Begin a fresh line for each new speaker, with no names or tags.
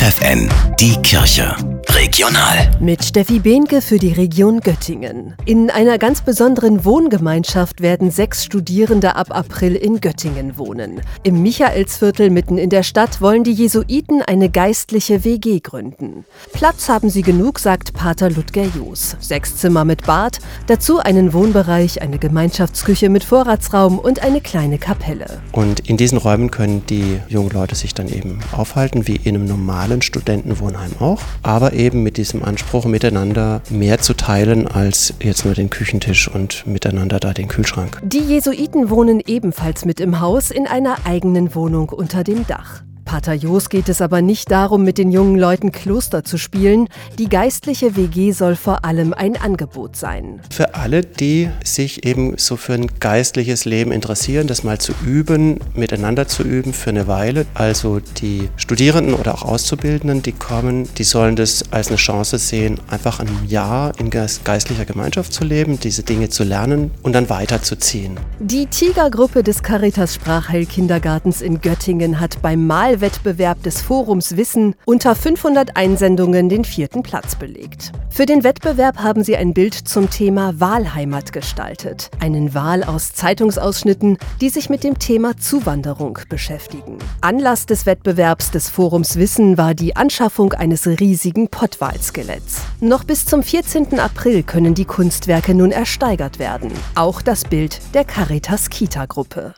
FFN, die Kirche. Regional.
Mit Steffi Behnke für die Region Göttingen. In einer ganz besonderen Wohngemeinschaft werden sechs Studierende ab April in Göttingen wohnen. Im Michaelsviertel mitten in der Stadt wollen die Jesuiten eine geistliche WG gründen. Platz haben sie genug, sagt Pater Ludger Joos. Sechs Zimmer mit Bad, dazu einen Wohnbereich, eine Gemeinschaftsküche mit Vorratsraum und eine kleine Kapelle.
Und in diesen Räumen können die jungen Leute sich dann eben aufhalten, wie in einem normalen Studentenwohnheim auch, aber eben mit diesem Anspruch, miteinander mehr zu teilen als jetzt nur den Küchentisch und miteinander da den Kühlschrank.
Die Jesuiten wohnen ebenfalls mit im Haus in einer eigenen Wohnung unter dem Dach. Pater Jos geht es aber nicht darum, mit den jungen Leuten Kloster zu spielen. Die geistliche WG soll vor allem ein Angebot sein.
Für alle, die sich eben so für ein geistliches Leben interessieren, das mal zu üben, miteinander zu üben für eine Weile. Also die Studierenden oder auch Auszubildenden, die kommen, die sollen das als eine Chance sehen, einfach ein Jahr in geistlicher Gemeinschaft zu leben, diese Dinge zu lernen und dann weiterzuziehen.
Die Tigergruppe des Caritas Sprachheilkindergartens in Göttingen hat beim Mal Wahlwettbewerb des Forums Wissen unter 500 Einsendungen den vierten Platz belegt. Für den Wettbewerb haben sie ein Bild zum Thema Wahlheimat gestaltet. Einen Wahl aus Zeitungsausschnitten, die sich mit dem Thema Zuwanderung beschäftigen. Anlass des Wettbewerbs des Forums Wissen war die Anschaffung eines riesigen Pottwalskeletts. Noch bis zum 14. April können die Kunstwerke nun ersteigert werden. Auch das Bild der Caritas Kita Gruppe.